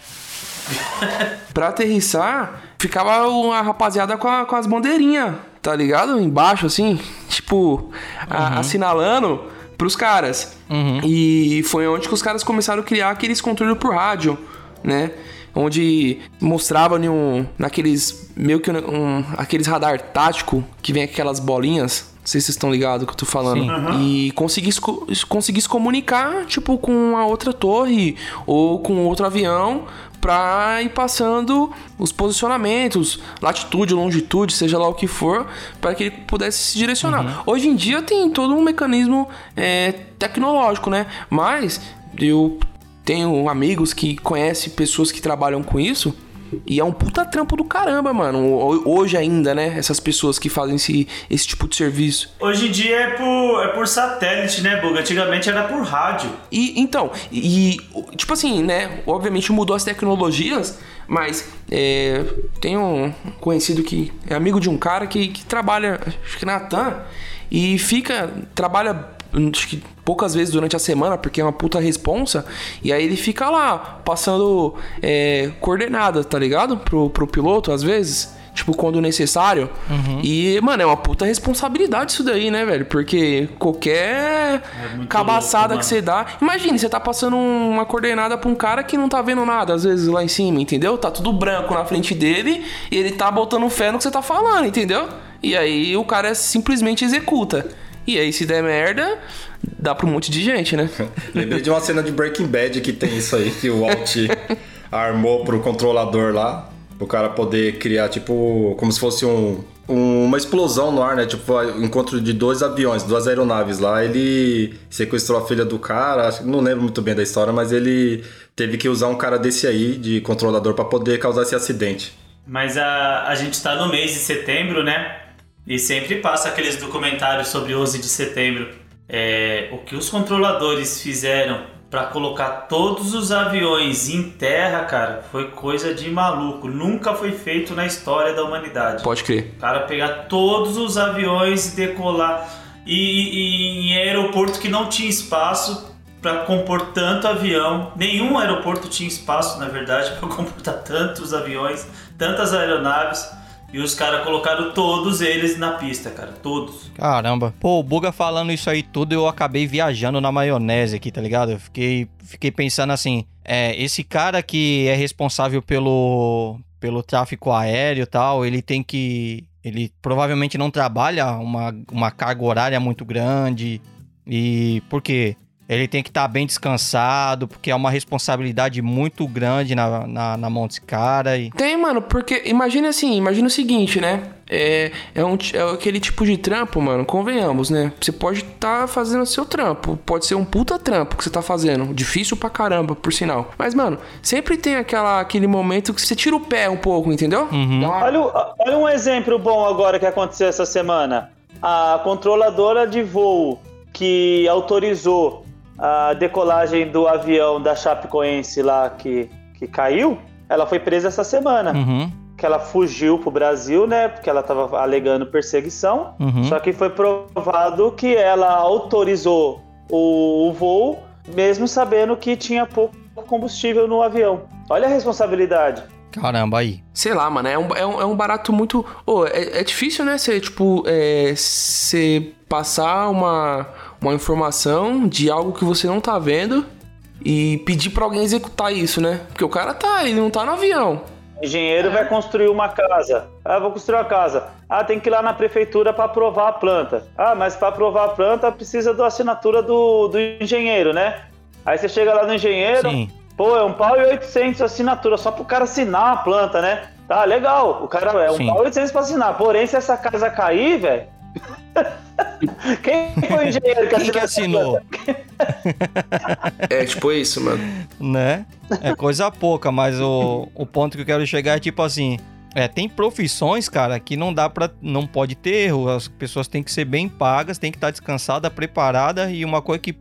Pra aterrissar, ficava uma rapaziada com, a- com as bandeirinhas, tá ligado? Embaixo, assim, tipo, a- assinalando pros caras. E foi onde que os caras começaram a criar aqueles controles por rádio, né? Onde mostrava um, naqueles, meio que um, aqueles radar tático que vem aquelas bolinhas. Não sei se vocês estão ligados que eu tô falando. Sim. E conseguisse, co- conseguisse comunicar, tipo, com a outra torre ou com outro avião pra ir passando os posicionamentos, latitude, longitude, seja lá o que for, para que ele pudesse se direcionar. Hoje em dia tem todo um mecanismo é, tecnológico, né? Mas eu tenho amigos que conhecem pessoas que trabalham com isso. E é um puta trampo do caramba, mano. Ho- Hoje ainda, né? Essas pessoas que fazem esse, esse tipo de serviço. Hoje em dia é por, é por satélite, né, Buga? Antigamente era por rádio. E então, e tipo assim, né? Obviamente mudou as tecnologias, mas é, tem um conhecido que é amigo de um cara que, que trabalha, acho que na TAM, e fica, trabalha acho que poucas vezes durante a semana, porque é uma puta responsa, e aí ele fica lá passando é, coordenada, tá ligado? Pro, pro piloto, às vezes. Tipo, quando necessário. E, mano, é uma puta responsabilidade isso daí, né, velho? Porque qualquer muito cabaçada louco, que você dá. Imagine, você tá passando uma coordenada pra um cara que não tá vendo nada, às vezes, lá em cima, entendeu? Tá tudo branco na frente dele e ele tá botando fé no que você tá falando, entendeu? E aí o cara simplesmente executa. E aí, se der merda, dá pra um monte de gente, né? Lembrei de uma cena de Breaking Bad que tem isso aí, que o Walt armou pro controlador lá, pro cara poder criar, tipo, como se fosse um, um- uma explosão no ar, né? Tipo, o encontro de dois aviões, duas aeronaves lá. Ele sequestrou a filha do cara, acho que não lembro muito bem da história, mas ele teve que usar um cara desse aí, de controlador, pra poder causar esse acidente. Mas a, a gente tá no mês de setembro, né? E sempre passa aqueles documentários sobre 11 de setembro. É, o que os controladores fizeram pra colocar todos os aviões em terra, cara, foi coisa de maluco. Nunca foi feito na história da humanidade. Pode crer. O cara pegar todos os aviões e decolar. E, e em aeroporto que não tinha espaço para compor tanto avião. Nenhum aeroporto tinha espaço, na verdade, para comportar tantos aviões, tantas aeronaves. E os caras colocaram todos eles na pista, cara. Todos. Caramba. Pô, o Buga falando isso aí tudo, eu acabei viajando na maionese aqui, tá ligado? Eu fiquei, fiquei pensando assim, é, esse cara que é responsável pelo, pelo tráfico aéreo e tal, ele tem que... Ele provavelmente não trabalha uma, uma carga horária muito grande. E por quê? Ele tem que estar bem descansado, porque é uma responsabilidade muito grande na, na, na mão desse cara. E... Tem, mano, porque imagina assim, imagina o seguinte, né? É, é, um, é aquele tipo de trampo, mano, convenhamos, né? Você pode estar fazendo o seu trampo, pode ser um puta trampo que você tá fazendo, difícil pra caramba, por sinal. Mas, mano, sempre tem aquela, aquele momento que você tira o pé um pouco, entendeu? Uma- Olha, olha um exemplo bom agora que aconteceu essa semana. A controladora de voo que autorizou a decolagem do avião da Chapecoense lá que, que caiu, ela foi presa essa semana. Uhum. Que ela fugiu pro Brasil, né? Porque ela tava alegando perseguição. Uhum. Só que foi provado que ela autorizou o, o voo, mesmo sabendo que tinha pouco combustível no avião. Olha a responsabilidade. Caramba, aí. Sei lá, mano, é um, é um, é um barato muito. Ô, é, é difícil, né? Você, tipo, é, você passar uma, uma informação de algo que você não tá vendo e pedir pra alguém executar isso, né? Porque o cara tá, ele não tá no avião. Engenheiro vai construir uma casa. Ah, vou construir uma casa. Ah, tem que ir lá na prefeitura para aprovar a planta. Ah, mas para aprovar a planta precisa da assinatura do, do engenheiro, né? Aí você chega lá no engenheiro, Sim. pô, é um pau e 800 assinatura só pro cara assinar a planta, né? Tá, legal. O cara é um Sim. pau e 800 pra assinar. Porém, se essa casa cair, velho. Quem foi o engenheiro que Quem que assinou? assinou? É tipo isso, mano. né? É coisa pouca, mas o, o ponto que eu quero chegar é tipo assim. É, tem profissões, cara, que não dá pra. não pode ter erro. As pessoas têm que ser bem pagas, têm que estar descansada, preparada. E uma coisa que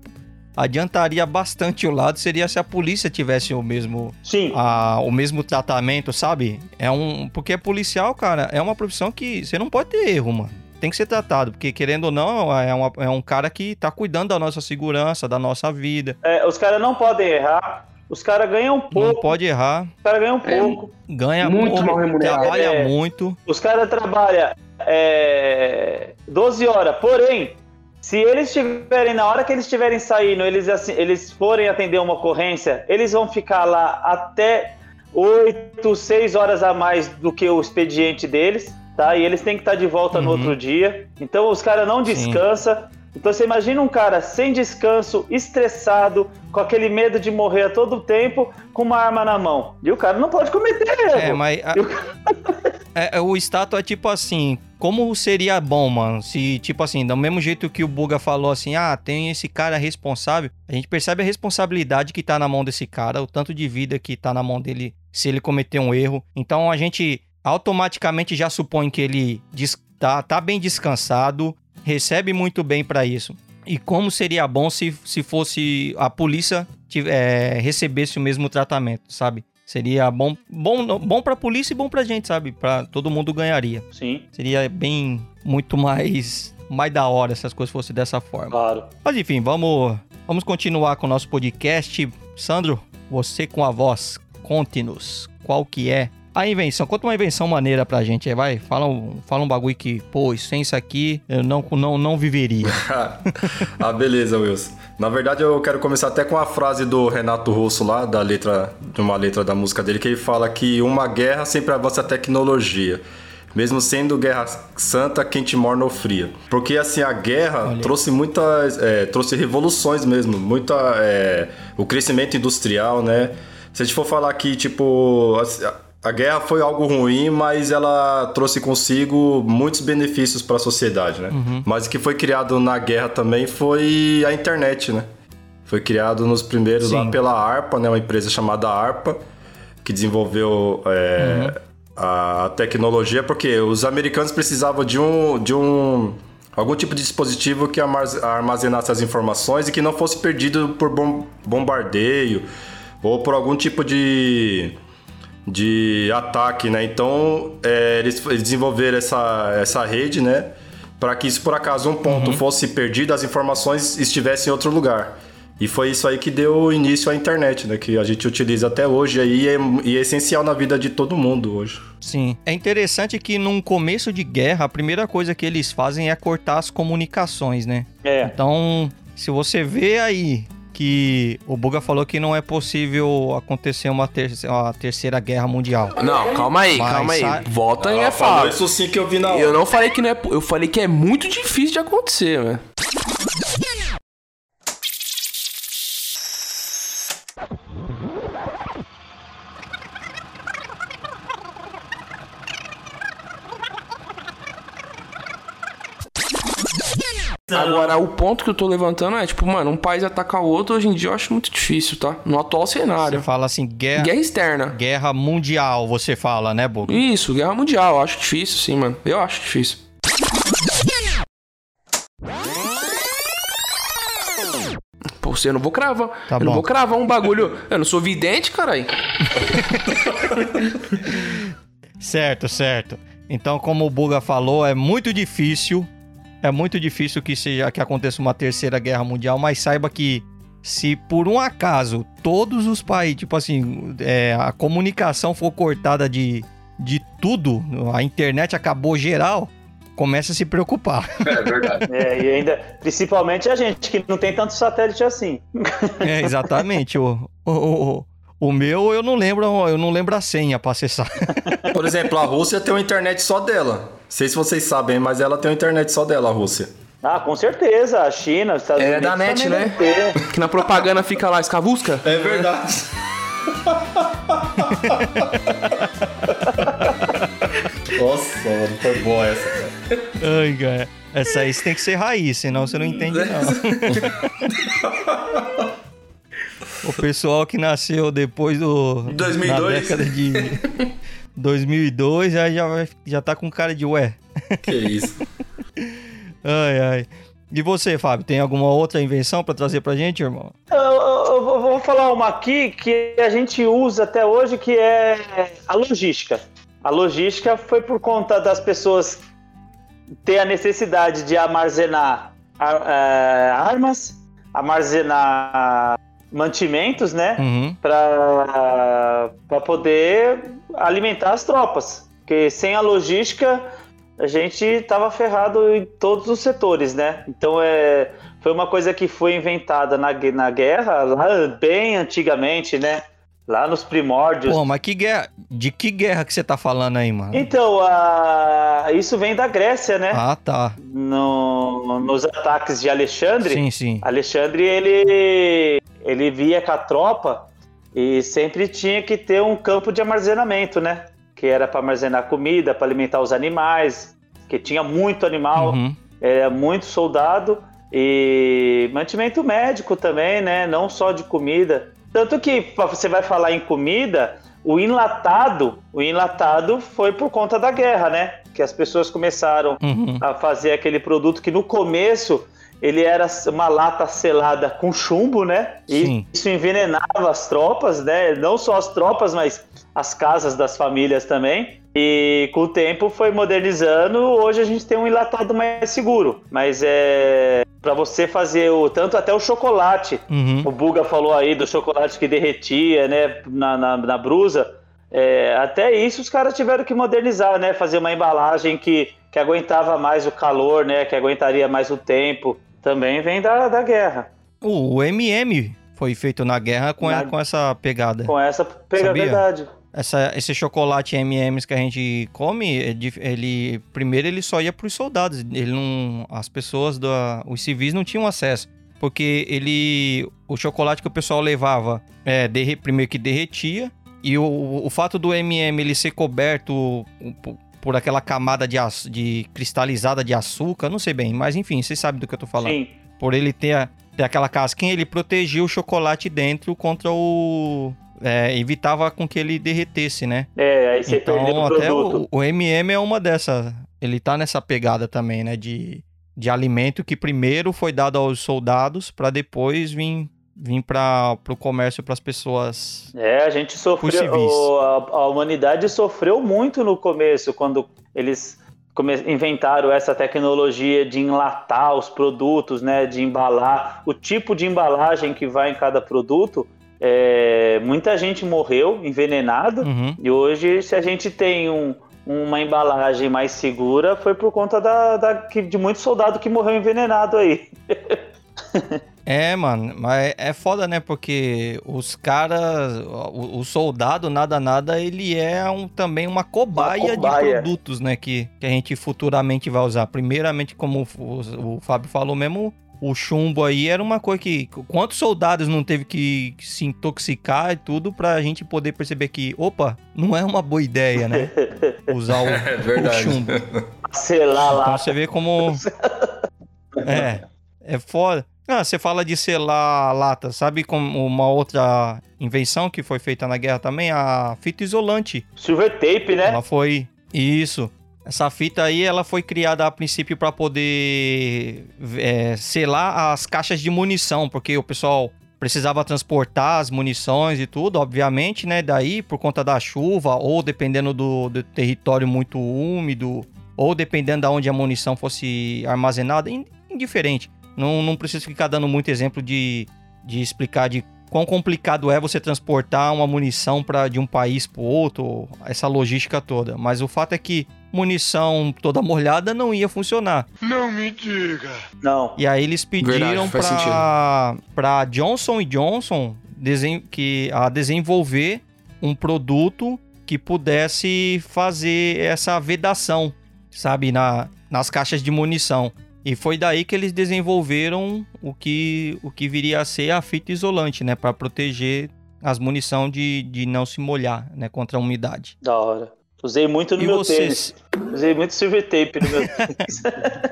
adiantaria bastante o lado seria se a polícia tivesse o mesmo, Sim. a- o mesmo tratamento, sabe? É um. Porque policial, cara, é uma profissão que você não pode ter erro, mano. Tem que ser tratado, porque querendo ou não, é, uma- é um cara que tá cuidando da nossa segurança, da nossa vida. É, os caras não podem errar. Os caras ganham Não pouco. pode errar. Os caras ganham pouco. ganha Muito pouco, mal remunerado. trabalha É. muito. Os caras trabalham é, 12 horas, porém, se eles estiverem, na hora que eles estiverem saindo, eles, assim, eles forem atender uma ocorrência, eles vão ficar lá até 8, 6 horas a mais do que o expediente deles, tá? E eles têm que estar de volta no Uhum. outro dia. Então os caras não Sim. descansam. Então você imagina um cara sem descanso, estressado, com aquele medo de morrer a todo tempo, com uma arma na mão. E o cara não pode cometer erro. É, mas a- é, é, o status é tipo assim, como seria bom, mano, se tipo assim, do mesmo jeito que o Buga falou assim, ah, tem esse cara responsável, a gente percebe a responsabilidade que tá na mão desse cara, o tanto de vida que tá na mão dele se ele cometer um erro. Então a gente automaticamente já supõe que ele des- tá, bem descansado, recebe muito bem pra isso. E como seria bom se, se fosse a polícia é, recebesse o mesmo tratamento, sabe? Seria bom, bom, bom pra polícia e bom pra gente, sabe? Pra todo mundo ganharia. Sim, Seria bem, muito mais, mais da hora se as coisas fossem dessa forma. claro. Mas enfim, vamos, vamos continuar com o nosso podcast. Sandro, você com a voz, conte-nos qual que é a invenção. Conta uma invenção maneira pra gente aí, vai. Fala um, fala um bagulho que, pô, sem isso aqui eu não, não, não viveria. ah, beleza, Wilson. Na verdade, eu quero começar até com a frase do Renato Russo lá, da letra, de uma letra da música dele, que ele fala que uma guerra sempre avança a tecnologia. Mesmo sendo guerra santa, quente morna ou fria. Porque assim, a guerra Olha. trouxe muitas. é, trouxe revoluções mesmo. Muita. é, o crescimento industrial, né? Se a gente for falar aqui, tipo. A- guerra foi algo ruim, mas ela trouxe consigo muitos benefícios para a sociedade, né? Mas o que foi criado na guerra também foi a internet, né? Foi criado nos primeiros lá Sim. pela ARPA, né? Uma empresa chamada ARPA, que desenvolveu é, a tecnologia, porque os americanos precisavam de um, de um algum tipo de dispositivo que armaz- armazenasse as informações e que não fosse perdido por bom- bombardeio ou por algum tipo de de ataque, né? Então é, eles, eles desenvolveram essa, essa rede, né? Para que se por acaso um ponto fosse perdido, as informações estivessem em outro lugar. E foi isso aí que deu início à internet, né? Que a gente utiliza até hoje aí e é, e é essencial na vida de todo mundo hoje. Sim. É interessante que num começo de guerra, a primeira coisa que eles fazem é cortar as comunicações, né? É. Então, se você vê aí que o Buga falou que não é possível acontecer uma, ter uma terceira guerra mundial. Não, calma aí, Mas calma aí. sai- Volta Ela é fácil. isso sim que eu vi na Eu não falei que não é. Eu falei que é muito difícil de acontecer, né? Agora, o ponto que eu tô levantando é, tipo, mano, um país atacar o outro hoje em dia eu acho muito difícil, tá? No atual Você cenário. fala assim, guerra, Guerra externa. guerra mundial, você fala, né, Buga? Isso, guerra mundial. Eu acho difícil, sim, mano. Eu acho difícil. Pô, você não vou cravar. Tá eu bom. não vou cravar um bagulho. Eu não sou vidente, caralho. Certo, certo. Então, como o Buga falou, é muito difícil. É muito difícil que seja que aconteça uma terceira guerra mundial, mas saiba que se por um acaso todos os países, tipo assim, é, a comunicação for cortada de, de tudo, a internet acabou geral, começa a se preocupar. É verdade. É, e ainda, principalmente a gente, que não tem tanto satélite assim. É, exatamente. O, o, o, o meu eu não lembro, eu não lembro a senha pra acessar. Por exemplo, a Rússia tem uma internet só dela. Não sei se vocês sabem, mas ela tem uma internet só dela, a Rússia. Ah, com certeza. A China, os Estados É Unidos. da net, né? Que na propaganda fica lá, escavusca. É verdade. Nossa, mano, foi boa essa, cara. Ai, cara. Essa aí você tem que ser raiz, senão você não entende, não. o pessoal que nasceu depois do. 2002. Na década de 2002 já, já, vai- já tá com cara de ué. Que isso. Ai, ai. E você, Fábio, tem alguma outra invenção pra trazer pra gente, irmão? Eu, eu- eu vou- falar uma aqui que a gente usa até hoje, que é a logística. A logística foi por conta das pessoas ter a necessidade de armazenar ar- eh, armas, armazenar mantimentos, né? Uhum. para poder alimentar as tropas. Porque sem a logística a gente estava ferrado em todos os setores, né? Então é, foi uma coisa que foi inventada na, na guerra, lá bem antigamente, né? Lá nos primórdios. Pô, mas que guerra. De que guerra que você tá falando aí, mano? Então, a- isso vem da Grécia, né? Ah, tá. No- nos ataques de Alexandre. Sim, sim. Alexandre, ele, ele via com a tropa e sempre tinha que ter um campo de armazenamento, né? Que era para armazenar comida, para alimentar os animais, que tinha muito animal, Uhum. é, muito soldado e mantimento médico também, né? Não só de comida. Tanto que você vai falar em comida, o enlatado, o enlatado foi por conta da guerra, né? Que as pessoas começaram Uhum. a fazer aquele produto que no começo ele era uma lata selada com chumbo, né? E Sim. isso envenenava as tropas, né? Não só as tropas, mas as casas das famílias também. E com o tempo foi modernizando. Hoje a gente tem um enlatado mais seguro. Mas é para você fazer o tanto até o chocolate. Uhum. O Buga falou aí do chocolate que derretia, né? Na, na, na brusa. É, até isso os caras tiveram que modernizar, né? Fazer uma embalagem que, que aguentava mais o calor, né? Que aguentaria mais o tempo. Também vem da, da guerra. O, MM foi feito na guerra com, Na- com essa pegada. Com essa pega Sabia? verdade. Essa, esse chocolate M&M's que a gente come, é dif- ele primeiro ele só ia para os soldados. Ele não, as pessoas da, os civis não tinham acesso, porque ele, o chocolate que o pessoal levava, é, derre- primeiro que derretia e o, o fato do M&M ele ser coberto por, aquela camada de, de cristalizada de açúcar, não sei bem, mas enfim, vocês sabem do que eu tô falando Sim. por ele ter, a- ter aquela casquinha, ele protegia o chocolate dentro contra o. é, evitava com que ele derretesse, né? É, aí você perdeu Então, o até produto. o, o MM é uma dessas. Ele tá nessa pegada também, né? De, de alimento que primeiro foi dado aos soldados para depois vir, vir para o comércio para as pessoas. É, a gente sofreu. o- a, a humanidade sofreu muito no começo, quando eles inventaram essa tecnologia de enlatar os produtos, né? De embalar. O tipo de embalagem que vai em cada produto. é, muita gente morreu envenenado. Uhum. E hoje, se a gente tem um- uma embalagem mais segura, foi por conta da, da- de muito soldado que morreu envenenado aí. É, mano, mas é foda, né? Porque os caras, o, o soldado, nada, nada, ele é um, também uma cobaia, Uma cobaia. de produtos, né? Que, que a gente futuramente vai usar. Primeiramente, como o, o Fábio falou mesmo, o chumbo aí era uma coisa que. Quantos soldados não teve que se intoxicar e tudo pra gente poder perceber que, opa, não é uma boa ideia, né? Usar o, É o verdade. chumbo. Sei lá, Então lá. você vê como. É, é foda. Ah, você fala de selar lata, sabe como uma outra invenção que foi feita na guerra também? A fita isolante. Silver tape, né? Ela foi. Isso. Essa fita aí, ela foi criada a princípio para poder é, selar as caixas de munição, porque o pessoal precisava transportar as munições e tudo, obviamente, né? Daí, por conta da chuva, ou dependendo do, do território muito úmido, ou dependendo de onde a munição fosse armazenada, indiferente. Não, não preciso ficar dando muito exemplo de, de explicar de quão complicado é você transportar uma munição para de um país para outro, essa logística toda. Mas o fato é que munição toda molhada não ia funcionar. Não me diga. Não. E aí eles pediram para para Johnson Johnson desen que a desenvolver um produto que pudesse fazer essa vedação, sabe, na, nas caixas de munição. E foi daí que eles desenvolveram o que, o que viria a ser a fita isolante, né? Para proteger as munição de, de não se molhar, né? Contra a umidade. Da hora. Usei muito no E meu vocês? tênis. Usei muito silver tape no meu tênis.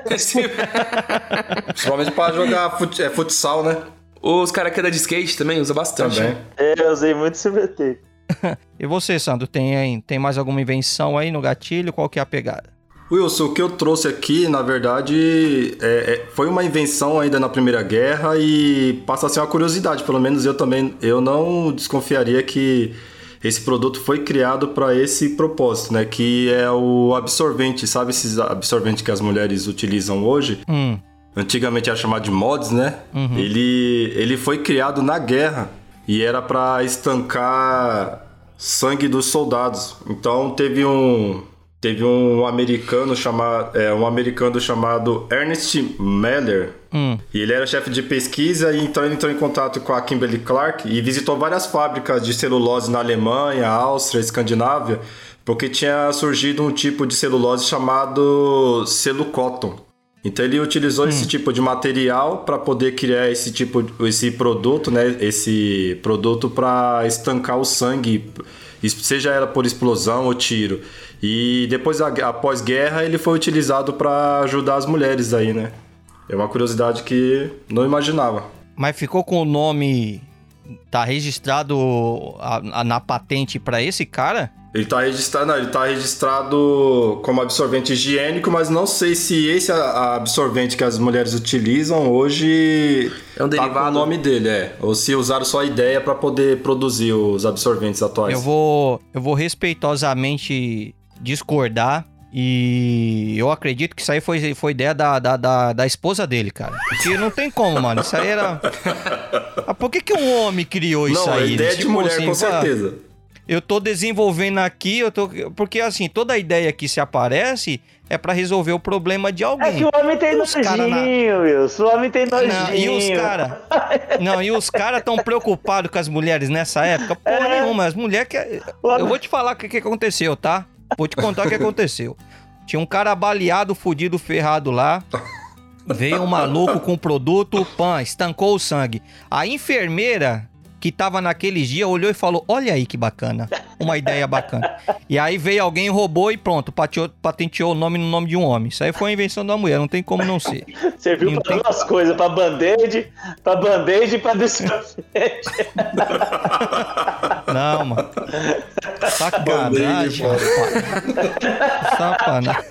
Principalmente pra jogar fut- é, futsal, né? Os caras que andam de skate também usa bastante. Também. é, eu usei muito silver tape. E você, Sandro, tem, aí- tem mais alguma invenção aí no gatilho? Qual que é a pegada? Wilson, o que eu trouxe aqui, na verdade, é- é- foi uma invenção ainda na Primeira Guerra e passa a ser uma curiosidade. Pelo menos eu também, eu não desconfiaria que esse produto foi criado para esse propósito, né? Que é o absorvente, sabe esses absorventes que as mulheres utilizam hoje? Hum, Antigamente era chamado de mods, né? Ele, ele foi criado na guerra e era para estancar sangue dos soldados. Então teve um teve um americano chamado é, um americano chamado Ernest Meller hum. e ele era chefe de pesquisa e então ele entrou em contato com a Kimberly Clark e visitou várias fábricas de celulose na Alemanha, Áustria, Escandinávia, porque tinha surgido um tipo de celulose chamado selo cotton. Então ele utilizou esse tipo de material para poder criar esse tipo esse produto, né, esse produto para estancar o sangue, seja ela por explosão ou tiro. E depois após guerra ele foi utilizado para ajudar as mulheres aí, né? É uma curiosidade que não imaginava. Mas ficou com o nome. Tá registrado a- a- na patente pra esse cara? Ele tá registrado, não, ele tá registrado como absorvente higiênico, mas não sei se esse a- a absorvente que as mulheres utilizam hoje É um tá com derivado. o nome dele, é. Ou se usaram só a ideia para poder produzir os absorventes atuais. Eu vou, eu vou respeitosamente discordar. E eu acredito que isso aí foi, foi ideia da, da, da, da esposa dele, cara. Porque não tem como, mano. Isso aí era. Ah, por que, que um homem criou isso Não, a aí? ideia Tipo de mulher, assim, com certeza. Eu tô desenvolvendo aqui, eu tô. Porque assim, toda ideia que se aparece é pra resolver o problema de É alguém. que o homem tem os cara na- nojinho, Wilson. O homem tem nojinho. Não, e os cara, não, e os caras tão preocupados com as mulheres nessa época? Porra É. nenhuma, as mulheres que eu vou te falar o que, que aconteceu, tá? Vou te contar o que aconteceu. Tinha um cara baleado, fudido, ferrado lá. Veio um maluco com produto, pan, estancou o sangue. A enfermeira que tava naqueles dias olhou e falou: Olha aí que bacana. Uma ideia bacana. E aí veio alguém, roubou e pronto, pateou- patenteou o nome no nome de um homem. Isso aí foi uma invenção da mulher, não tem como não ser. Serviu Não pra tem- duas coisas, pra band-aid, pra band-aid e pra absorvente. Não, mano. Sacanagem. Sacanagem.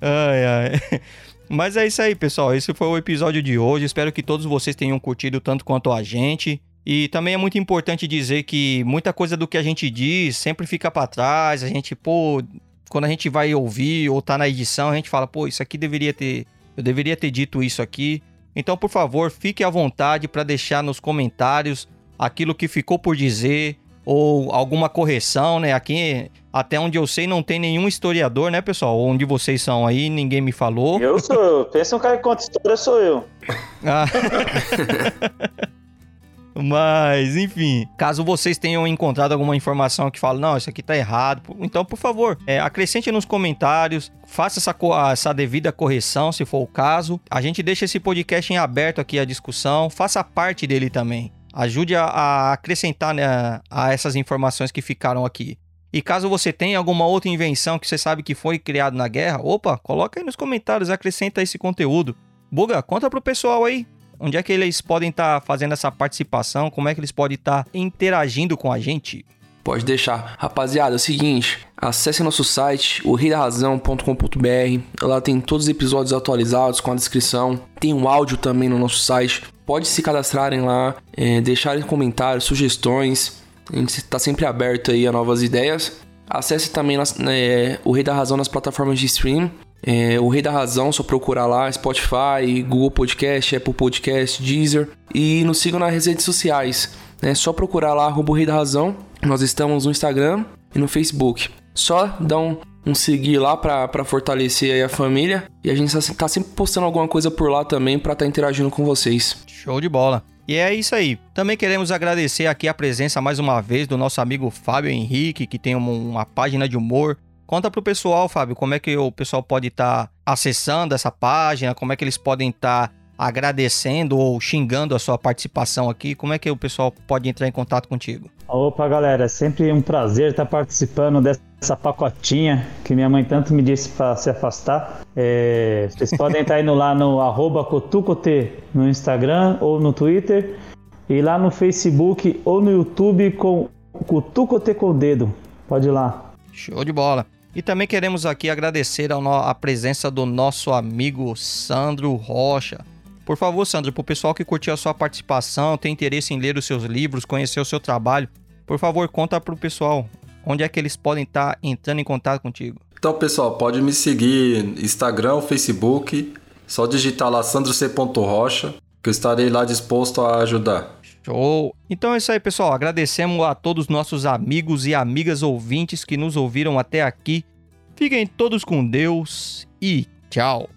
Ai, ai. Mas é isso aí, pessoal. Esse foi o episódio de hoje. Espero que todos vocês tenham curtido tanto quanto a gente. E também é muito importante dizer que muita coisa do que a gente diz sempre fica pra trás. A gente, pô, quando a gente vai ouvir ou tá na edição, a gente fala, pô, isso aqui deveria ter. Eu deveria ter dito isso aqui. Então, por favor, fique à vontade para deixar nos comentários aquilo que ficou por dizer ou alguma correção, né? Aqui, até onde eu sei, não tem nenhum historiador, né, pessoal? Onde vocês são aí, ninguém me falou. Eu sou. Pensa um cara que conta história, sou eu. Ah. Mas, enfim, caso vocês tenham encontrado alguma informação que fala, não, isso aqui tá errado, então, por favor, é, acrescente nos comentários, faça essa, essa devida correção, se for o caso. A gente deixa esse podcast em aberto aqui à discussão, faça parte dele também. Ajude a, a acrescentar né, a essas informações que ficaram aqui. E caso você tenha alguma outra invenção que você sabe que foi criado na guerra, opa, coloca aí nos comentários, acrescenta esse conteúdo. Buga, conta pro pessoal aí. Onde é que eles podem estar fazendo essa participação? Como é que eles podem estar interagindo com a gente? Pode deixar. Rapaziada, é o seguinte, acesse nosso site, o Lá tem todos os episódios atualizados com a descrição. Tem um áudio também no nosso site. Pode se cadastrarem lá, é, deixarem comentários, sugestões. A gente está sempre aberto aí a novas ideias. Acesse também nas, é, o Rei da Razão nas plataformas de stream. É, o Rei da Razão, só procurar lá, Spotify, Google Podcast, Apple Podcast, Deezer. E nos sigam nas redes sociais. É só procurar lá, arroba o Rei da Razão. Nós estamos no Instagram e no Facebook. Só dá um, um seguir lá para fortalecer aí a família. E a gente tá, tá sempre postando alguma coisa por lá também para estar tá interagindo com vocês. Show de bola. E é isso aí. Também queremos agradecer aqui a presença mais uma vez do nosso amigo Fábio Henrique, que tem uma, uma página de humor. Conta pro pessoal, Fábio, como é que o pessoal pode estar tá acessando essa página, como é que eles podem estar tá agradecendo ou xingando a sua participação aqui. Como é que o pessoal pode entrar em contato contigo? Opa, galera, é sempre um prazer estar participando dessa pacotinha que minha mãe tanto me disse para se afastar. É, vocês podem estar indo lá no arroba cotucote no Instagram ou no Twitter e lá no Facebook ou no YouTube com Cutucote com o dedo. Pode ir lá. Show de bola. E também queremos aqui agradecer a presença do nosso amigo Sandro Rocha. Por favor, Sandro, para o pessoal que curtiu a sua participação, tem interesse em ler os seus livros, conhecer o seu trabalho, por favor, conta para o pessoal onde é que eles podem estar tá entrando em contato contigo. Então, pessoal, pode me seguir Instagram, Facebook, só digitar lá Sandro C. Rocha, que eu estarei lá disposto a ajudar. Show! Então é isso aí, pessoal. Agradecemos a todos os nossos amigos e amigas ouvintes que nos ouviram até aqui. Fiquem todos com Deus e tchau!